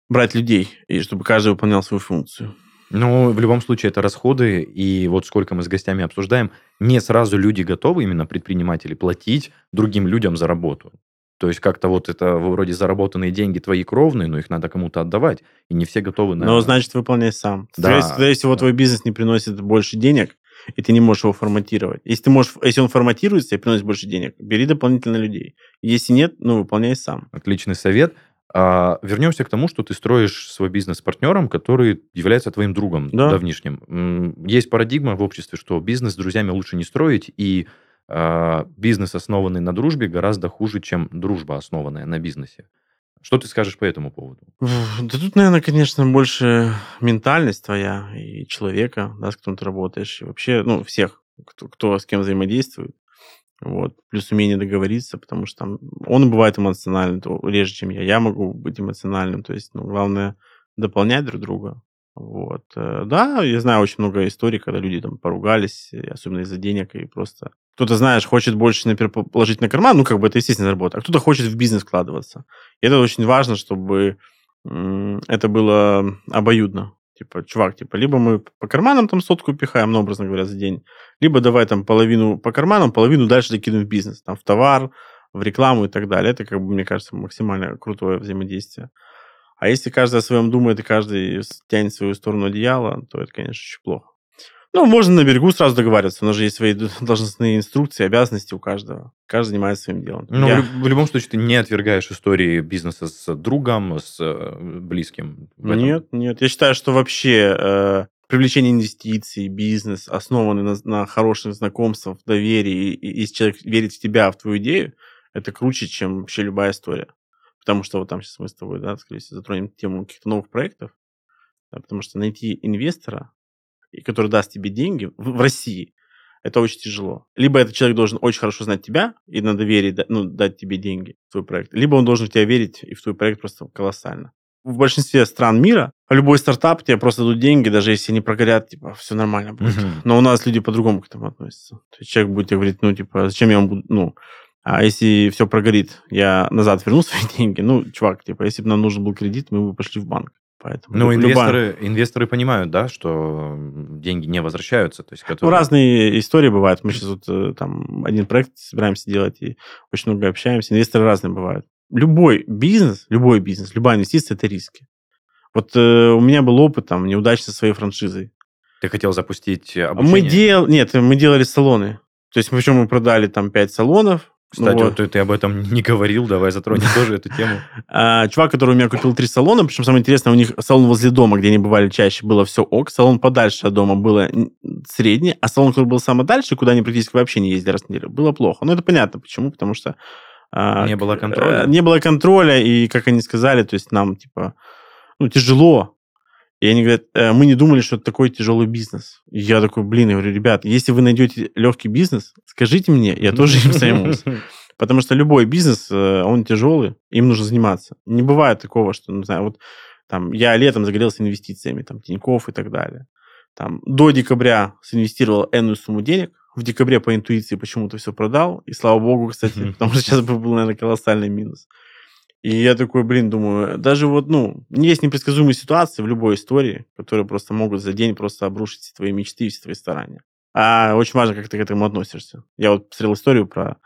брать людей, и чтобы каждый выполнял свою функцию. Ну, в любом случае, это расходы, и вот сколько мы с гостями обсуждаем, не сразу люди готовы, именно предприниматели, платить другим людям за работу. То есть как-то вот это вроде заработанные деньги твои кровные, но их надо кому-то отдавать, и не все готовы на... Но, значит, выполняй сам. Да. Если, если вот твой бизнес не приносит больше денег, и ты не можешь его форматировать. Если, ты можешь, если он форматируется и приносит больше денег, бери дополнительно людей. Если нет, ну, выполняй сам. Отличный совет. А, вернемся к тому, что ты строишь свой бизнес с партнером, который является твоим другом Да. давнишним. Есть парадигма в обществе, что бизнес с друзьями лучше не строить, и а, бизнес, основанный на дружбе, гораздо хуже, чем дружба, основанная на бизнесе. Что ты скажешь по этому поводу? Да тут, наверное, конечно, больше ментальность твоя и человека, да, с которым ты работаешь, и вообще, ну, всех. кто, кто с кем взаимодействует. Вот. Плюс умение договориться, потому что там он бывает эмоциональным то реже, чем я. Я могу быть эмоциональным. То есть, ну, главное дополнять друг друга. Вот. Э, да, я знаю очень много историй, когда люди там поругались, особенно из-за денег, и просто кто-то, знаешь, хочет больше, например, положить на карман, ну, как бы это естественно работа, а кто-то хочет в бизнес вкладываться. И это очень важно, чтобы это было обоюдно. Типа, чувак, типа, либо мы по карманам там сотку пихаем, ну, образно говоря, за день, либо давай там половину по карманам, половину дальше закинем в бизнес, там, в товар, в рекламу и так далее. Это, как бы, мне кажется, максимально крутое взаимодействие. А если каждый о своем думает и каждый тянет свою сторону одеяла, то это, конечно, очень плохо. Ну, можно на берегу сразу договариваться. У нас же есть свои *laughs* должностные инструкции, обязанности у каждого. Каждый занимается своим делом. Ну, Я... в любом случае, ты не отвергаешь истории бизнеса с другом, с э, близким. Нет, нет. Я считаю, что вообще э, привлечение инвестиций, бизнес, основанный на, на хороших знакомствах, доверии, и, и если человек верит в тебя, в твою идею, это круче, чем вообще любая история. Потому что вот там сейчас мы с тобой, да, скорее всего, затронем тему каких-то новых проектов. Да, потому что найти инвестора, который даст тебе деньги в, в России, это очень тяжело. Либо этот человек должен очень хорошо знать тебя и на доверие ну, дать тебе деньги в твой проект, либо он должен в тебя верить и в твой проект просто колоссально. В большинстве стран мира любой стартап тебе просто дадут деньги, даже если они прогорят, типа, все нормально будет. Uh-huh. Но у нас люди по-другому к этому относятся. То есть человек будет тебе говорить, ну, типа, зачем я вам буду, ну, а если все прогорит, я назад верну *laughs* свои деньги. Ну, чувак, типа, если бы нам нужен был кредит, мы бы пошли в банк. Поэтому ну, инвесторы, любая... инвесторы понимают, да, что деньги не возвращаются. То есть, которые... Ну, разные истории бывают. Мы сейчас вот э, там один проект собираемся делать и очень много общаемся. Инвесторы разные бывают. Любой бизнес, любой бизнес, любая инвестиция – это риски. Вот э, у меня был опыт там неудачи со своей франшизой. Ты хотел запустить обучение? Мы дел... Нет, мы делали салоны. То есть, причем мы продали там 5 салонов, кстати, вот. вот ты, об этом *laughs* не говорил, давай затронем тоже эту тему. *laughs* А, чувак, который у меня купил три салона, причем самое интересное, у них салон возле дома, где они бывали чаще, было все ок, салон подальше от дома было средний, а салон, который был самый дальше, куда они практически вообще не ездили раз в неделю, было плохо. Ну, это понятно, почему, потому что... А, не было контроля? Не было контроля, и, как они сказали, то есть нам, типа, ну, тяжело. И они говорят, «Э, мы не думали, что это такой тяжелый бизнес. И я такой, блин, я говорю, ребят, если вы найдете легкий бизнес, скажите мне, я тоже им займусь. *laughs* Потому что любой бизнес, э, он тяжелый, им нужно заниматься. Не бывает такого, что, не знаю, вот там я летом загорелся инвестициями, там, Тинькофф и так далее. Там до декабря синвестировал энную сумму денег, в декабре по интуиции почему-то все продал, и слава богу, кстати, *laughs* потому что сейчас бы был, наверное, колоссальный минус. И я такой, блин, думаю, даже вот, ну, есть непредсказуемые ситуации в любой истории, которые просто могут за день просто обрушить все твои мечты и все твои старания. А очень важно, как ты к этому относишься. Я вот посмотрел историю про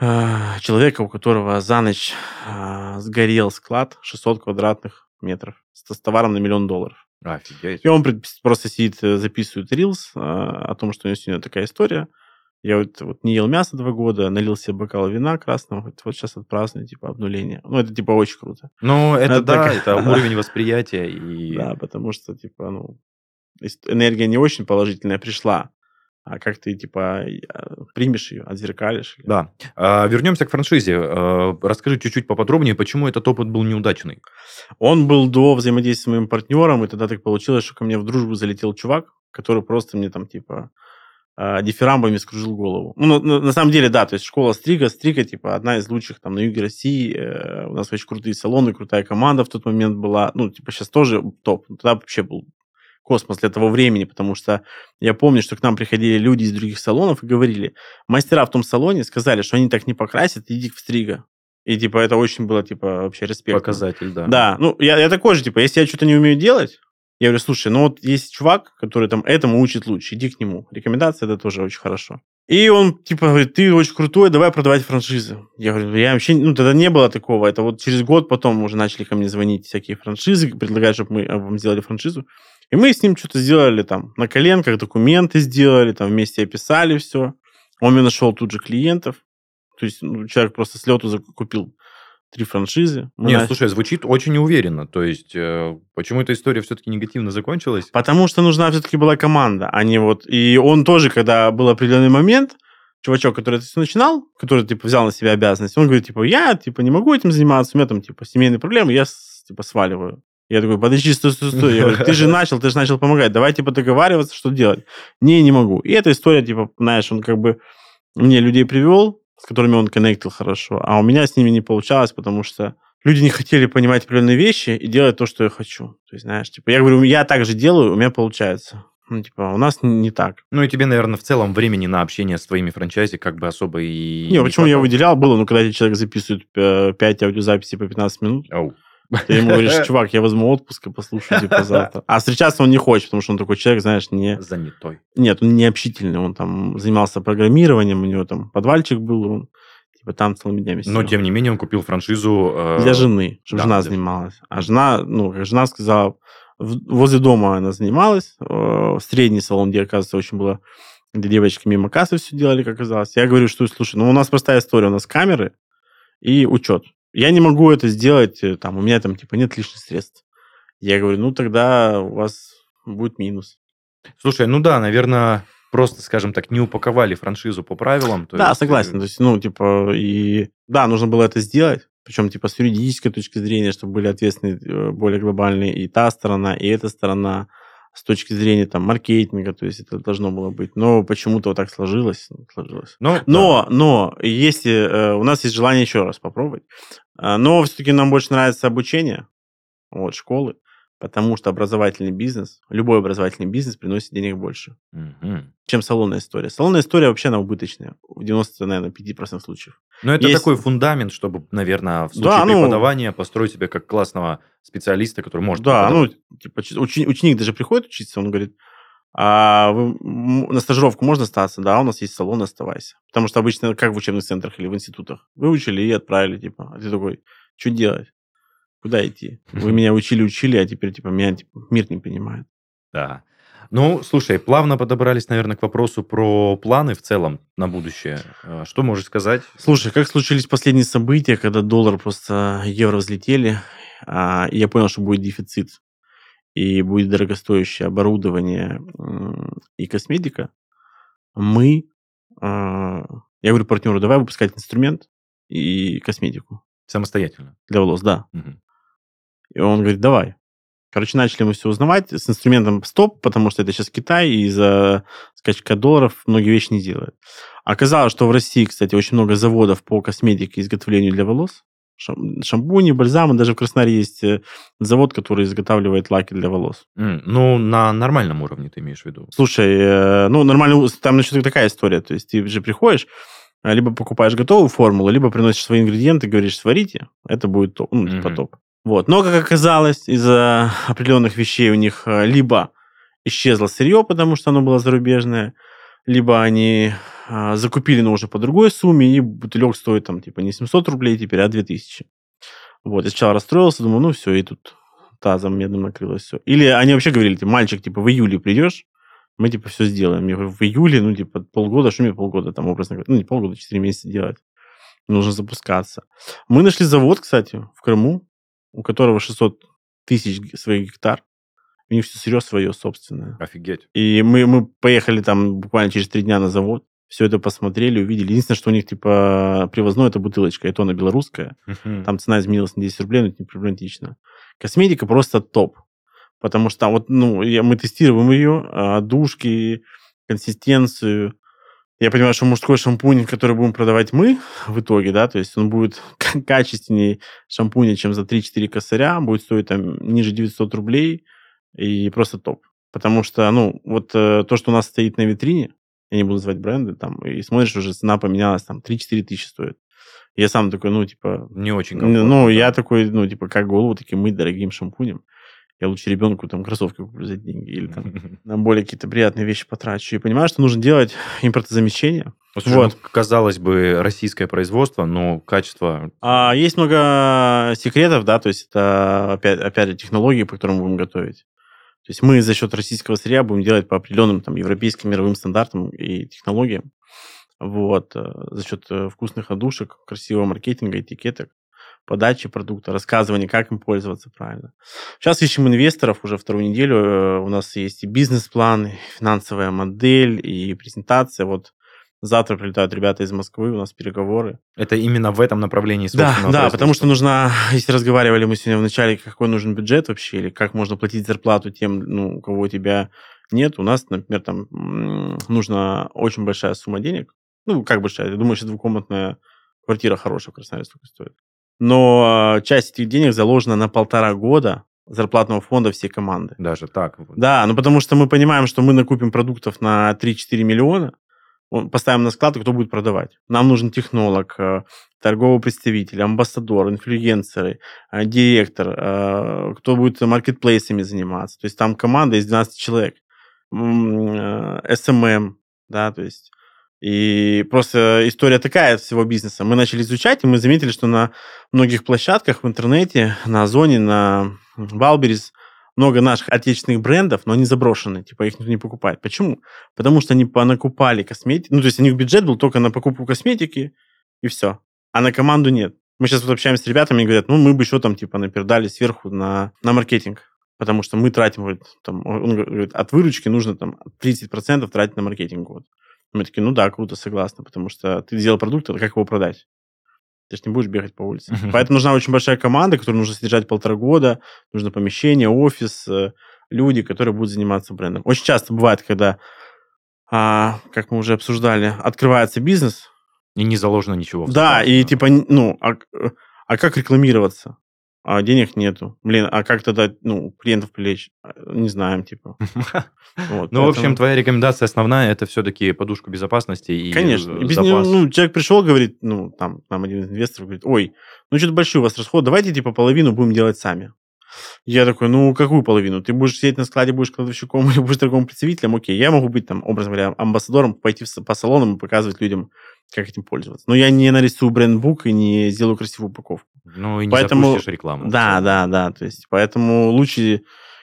э, человека, у которого за ночь э, сгорел склад 600 квадратных метров с, с товаром на миллион долларов. Офигеть. И он просто сидит, э, записывает рилс э, о том, что у него сегодня такая история. Я вот, вот не ел мясо два года, налил себе бокал вина красного, вот, вот сейчас отпраздную, типа, обнуление. Ну, это, типа, очень круто. Ну, это, это да, так... это *laughs* уровень восприятия. И... Да, потому что, типа, ну, энергия не очень положительная пришла, а как ты, типа, а, примешь ее, отзеркалишь. Да. А, вернемся к франшизе. А, расскажи чуть-чуть поподробнее, почему этот опыт был неудачный. Он был до взаимодействия с моим партнером, и тогда так получилось, что ко мне в дружбу залетел чувак, который просто мне там, типа, э, дифирамбами скружил голову. Ну, на, на самом деле, да, то есть школа Стрига, Стрига, типа, одна из лучших там на юге России, э, у нас очень крутые салоны, крутая команда в тот момент была, ну, типа, сейчас тоже топ, тогда вообще был космос для того времени, потому что я помню, что к нам приходили люди из других салонов и говорили, мастера в том салоне сказали, что они так не покрасят, иди в Стрига. И, типа, это очень было, типа, вообще респект. Показатель, да. Да, ну, я, я такой же, типа, если я что-то не умею делать, я говорю, слушай, ну вот есть чувак, который там этому учит лучше, иди к нему. Рекомендация это тоже очень хорошо. И он, типа, говорит, ты очень крутой, давай продавать франшизы. Я говорю, я вообще, ну, тогда не было такого. Это вот через год потом уже начали ко мне звонить всякие франшизы, предлагать, чтобы мы вам сделали франшизу. И мы с ним что-то сделали там на коленках, документы сделали, там вместе описали все. Он мне нашел тут же клиентов. То есть ну, человек просто с лету закупил три франшизы. Нет, начали... слушай, звучит очень неуверенно. То есть, э, почему эта история все-таки негативно закончилась? Потому что нужна все-таки была команда, а не вот... И он тоже, когда был определенный момент, чувачок, который это все начинал, который, типа, взял на себя обязанность, он говорит, типа, я, типа, не могу этим заниматься, у меня там, типа, семейные проблемы, я, типа, сваливаю. Я такой, подожди, стой, стой, стой. Я говорю, ты же *laughs* начал, ты же начал помогать. Давай, типа, договариваться, что делать. Не, не могу. И эта история, типа, знаешь, он как бы мне людей привел, с которыми он коннектил хорошо, а у меня с ними не получалось, потому что люди не хотели понимать определенные вещи и делать то, что я хочу. То есть, знаешь, типа, я говорю, я так же делаю, у меня получается. Ну, типа, у нас не так. Ну, и тебе, наверное, в целом времени на общение с твоими франчайзи как бы особо и... Не, почему я выделял было, ну, когда человек записывает 5 аудиозаписей по 15 минут, Оу. Ты ему говоришь, *laughs* чувак, я возьму отпуск и послушаю, типа, завтра. А встречаться он не хочет, потому что он такой человек, знаешь, не... Занятой. Нет, он не общительный, он там занимался программированием, у него там подвальчик был, он типа там целыми днями Но, сидел. тем не менее, он купил франшизу... э, Для жены, чтобы да, жена для- занималась. А жена, ну, как жена сказала, возле дома она занималась, э, средний салон, где, оказывается, очень было, где девочки мимо кассы все делали, как оказалось. Я говорю, что, слушай, ну, у нас простая история, у нас камеры и учет. Я не могу это сделать, э, там, у меня там, типа, нет лишних средств. Я говорю, ну, тогда у вас будет минус. Слушай, ну да, наверное, просто, скажем так, не упаковали франшизу по правилам. да, есть, э, согласен. То есть, ну, типа, и... Да, нужно было это сделать. Причем, типа, с юридической точки зрения, чтобы были ответственны э, более глобальные и та сторона, и эта сторона. С точки зрения, там, маркетинга, то есть это должно было быть. Но почему-то вот так сложилось. ну, сложилось. Ну, да. Но, но, если э, у нас есть желание еще раз попробовать, а, но все-таки нам больше нравится обучение, вот, школы, потому что образовательный бизнес, любой образовательный бизнес приносит денег больше Мгм. чем салонная история. Салонная история вообще она убыточная. В 90, наверное, 5% случаев. Ну, это Есть- такой фундамент, чтобы, наверное, в случае Да, ну- преподавания построить себя как классного специалиста, который может да, ну, типа, чи- учени- ученик даже приходит учиться, он говорит, а вы на стажировку можно остаться? Да, у нас есть салон, оставайся. Потому что обычно, как в учебных центрах или в институтах, выучили и отправили, типа. А ты такой, что делать? Куда идти? Вы меня учили-учили, а теперь, типа, меня типа, мир не принимает. Да. Ну, слушай, плавно подобрались, наверное, к вопросу про планы в целом на будущее. Э, Что можешь сказать? Слушай, как случились последние события, когда доллар просто евро взлетели, а, и я понял, что будет дефицит и будет дорогостоящее оборудование и косметика, мы, а, я говорю партнеру, давай выпускать инструмент и косметику Самостоятельно. для волос, да. Мгм. И он говорит, давай. Короче, начали мы все узнавать. С инструментом стоп, потому что это сейчас Китай, и из-за скачка долларов многие вещи не делают. Оказалось, что в России, кстати, очень много заводов по косметике и изготовлению для волос. Шам- Шампуни, бальзамы. Даже в Краснодаре есть э, завод, который изготавливает лаки для волос. М, Ну, на нормальном уровне ты имеешь в виду? Слушай, э, ну, нормально, там значит такая история. То есть ты же приходишь, а, либо покупаешь готовую формулу, либо приносишь свои ингредиенты, говоришь, сварите, это будет топ, ну, типа Мгм. топ. Вот. Но, как оказалось, из-за определенных вещей у них э, либо исчезло сырье, потому что оно было зарубежное, либо они а, закупили, но уже по другой сумме, и бутылек стоит там, типа, не 700 рублей теперь, а 2000. Вот. Я сначала расстроился, думаю, ну, все, и тут тазом медным накрылось все. Или они вообще говорили, типа, мальчик, типа, в июле придешь, мы, типа, все сделаем. Я говорю, в июле, ну, типа, полгода, что мне полгода, там, образно говоря, ну, не полгода, 4 месяца делать. Нужно запускаться. Мы нашли завод, кстати, в Крыму, у которого 600 тысяч своих гектар. У них все сырье свое собственное. Офигеть. И мы, мы поехали там буквально через три дня на завод, все это посмотрели, увидели. Единственное, что у них, типа, привозное, это бутылочка, и то она белорусская. Мгм. Там цена изменилась на 10 рублей, но это не проблематично. Косметика просто топ. Потому что там вот, ну, я- мы тестируем ее, а, душки, консистенцию. Я понимаю, что мужской шампунь, который будем продавать мы в итоге, да, то есть он будет *laughs* качественнее шампуня, чем за 3-4 косаря, будет стоить там ниже 900 рублей и просто топ. Потому что, ну, вот э, то, что у нас стоит на витрине, я не буду называть бренды, там, и смотришь, уже цена поменялась, там, 3-4 тысячи стоит. Я сам такой, ну, типа, Не очень ну, комфортно. ну, да. я такой, ну, типа, как голову таким мыть дорогим шампунем. Я лучше ребенку там кроссовки куплю за деньги или там *laughs* на более какие-то приятные вещи потрачу. И понимаю, что нужно делать импортозамещение. Слушай, Вот. ну, казалось бы, российское производство, но качество... А есть много секретов, да, то есть это, опять, опять же, технологии, по которым будем готовить. То есть мы за счет российского сырья будем делать по определенным там европейским мировым стандартам и технологиям. Вот, э, за счет э, вкусных одушек, красивого маркетинга, этикеток, подачи продукта, рассказывания, как им пользоваться правильно. Сейчас ищем инвесторов уже вторую неделю. Э, У нас есть и бизнес-план, и финансовая модель, и презентация. Вот Завтра прилетают ребята из Москвы, у нас переговоры. Это именно в этом направлении Да, да, потому что нужно, *laughs* если разговаривали мы сегодня в начале, какой нужен бюджет вообще, или как можно платить зарплату тем, ну, у кого у тебя нет. У нас, например, там нужна очень большая сумма денег. Ну, как большая? Я думаю, что двухкомнатная квартира хорошая в Краснодаре столько стоит. Но а, часть этих денег заложена на полтора года зарплатного фонда всей команды. Даже так? Да, ну потому что мы понимаем, что мы накупим продуктов на 3-4 миллиона, поставим на склад, и кто будет продавать. Нам нужен технолог, э, торговый представитель, амбассадор, инфлюенсеры, э, директор, э, кто будет маркетплейсами заниматься. То есть там команда из 12 человек. SMM, да, то есть и просто история такая всего бизнеса. Мы начали изучать, и мы заметили, что на многих площадках в интернете, на Озоне, на Валберис много наших отечественных брендов, но они заброшены, типа их никто не покупает. Почему? Потому что они понакупали косметику, ну, то есть у них бюджет был только на покупку косметики, и все. А на команду нет. Мы сейчас вот общаемся с ребятами и говорят, ну, мы бы еще там, типа, напердали сверху на, на маркетинг. Потому что мы тратим, говорит, там, он говорит, от выручки нужно там 30% тратить на маркетинг. Вот. Мы такие, ну да, круто, согласна, потому что ты сделал продукт, а как его продать? Ты же не будешь бегать по улице. Поэтому нужна очень большая команда, которую нужно содержать полтора года, нужно помещение, офис, э, люди, которые будут заниматься брендом. Очень часто бывает, когда, а, как мы уже обсуждали, открывается бизнес. И не заложено ничего. Да, и типа, ну, а, э, а как рекламироваться? А денег нету. Блин, а как тогда, ну, клиентов привлечь? А, не знаем, типа. *laughs* Ну, в общем, твоя рекомендация основная – это все-таки подушка безопасности и Конечно. Ну, человек пришел, говорит, ну, там, нам один из инвесторов говорит, ой, ну, что-то большой у вас расход, давайте, типа, половину будем делать сами. Я такой, ну, какую половину? Ты будешь сидеть на складе, будешь кладовщиком *laughs* или будешь торговым представителем? Окей, я могу быть, там, образно говоря, амбассадором, пойти по салонам и показывать людям, как этим пользоваться. Но я не нарисую брендбук и не сделаю красивую упаковку. Ну, и не поэтому, запустишь рекламу. Да, да, да. То есть, поэтому лучше,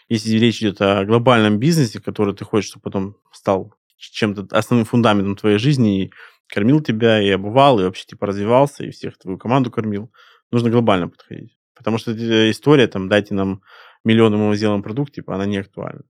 если речь идет о глобальном бизнесе, который ты хочешь, чтобы потом стал чем-то основным фундаментом твоей жизни и кормил тебя, и обувал, и вообще типа развивался, и всех твою команду кормил, нужно глобально подходить. Потому что история, там, дайте нам миллион, и мы сделаем продукт, типа, она не актуальна.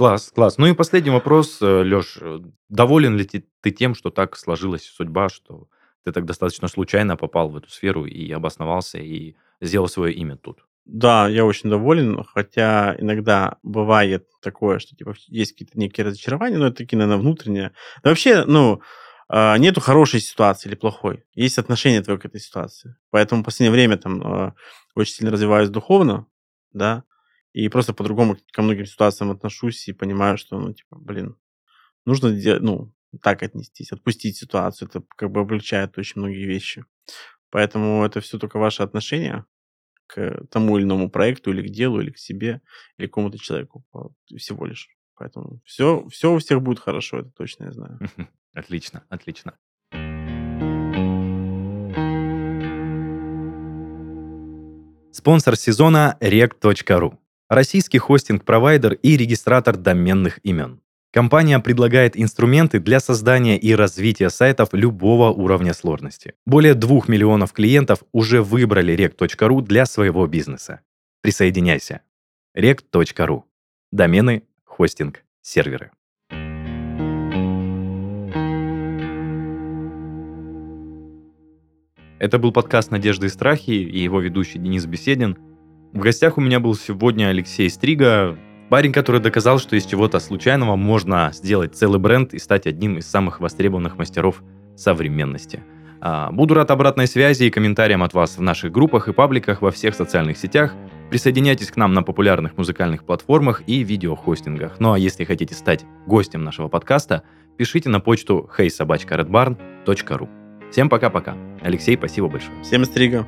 Класс, класс. Ну и последний вопрос, э, Леш. Э, доволен ли ты тем, что так сложилась судьба, что ты так достаточно случайно попал в эту сферу и обосновался, и сделал свое имя тут? Да, я очень доволен, хотя иногда бывает такое, что типа есть какие-то некие разочарования, но это такие, наверное, внутренние. Да вообще, ну, а, нету хорошей ситуации или плохой. Есть отношение твое к этой ситуации. Поэтому в последнее время там а, очень сильно развиваюсь духовно, да, и просто по-другому ко многим ситуациям отношусь и понимаю, что, ну, типа, блин, нужно, ну, так отнестись, отпустить ситуацию. Это как бы облегчает очень многие вещи. Поэтому это все только ваше отношение к тому или иному проекту, или к делу, или к себе, или к какому-то человеку всего лишь. Поэтому все, все у всех будет хорошо, это точно я знаю. Отлично, отлично. Спонсор сезона rec.ru Российский хостинг-провайдер и регистратор доменных имен. Компания предлагает инструменты для создания и развития сайтов любого уровня сложности. Более 2 миллионов клиентов уже выбрали rec.ru для своего бизнеса. Присоединяйся. rec.ru. Домены, хостинг, серверы. Это был подкаст «Надежды и страхи» и его ведущий Денис Беседин. В гостях у меня был сегодня Алексей Стрига, Парень, который доказал, что из чего-то случайного можно сделать целый бренд и стать одним из самых востребованных мастеров современности. А, буду рад обратной связи и комментариям от вас в наших группах и пабликах во всех социальных сетях. Присоединяйтесь к нам на популярных музыкальных платформах и видеохостингах. Ну а если хотите стать гостем нашего подкаста, пишите на почту heysobachkaredbarn.ru. Всем пока-пока. Алексей, спасибо большое. Всем стрига.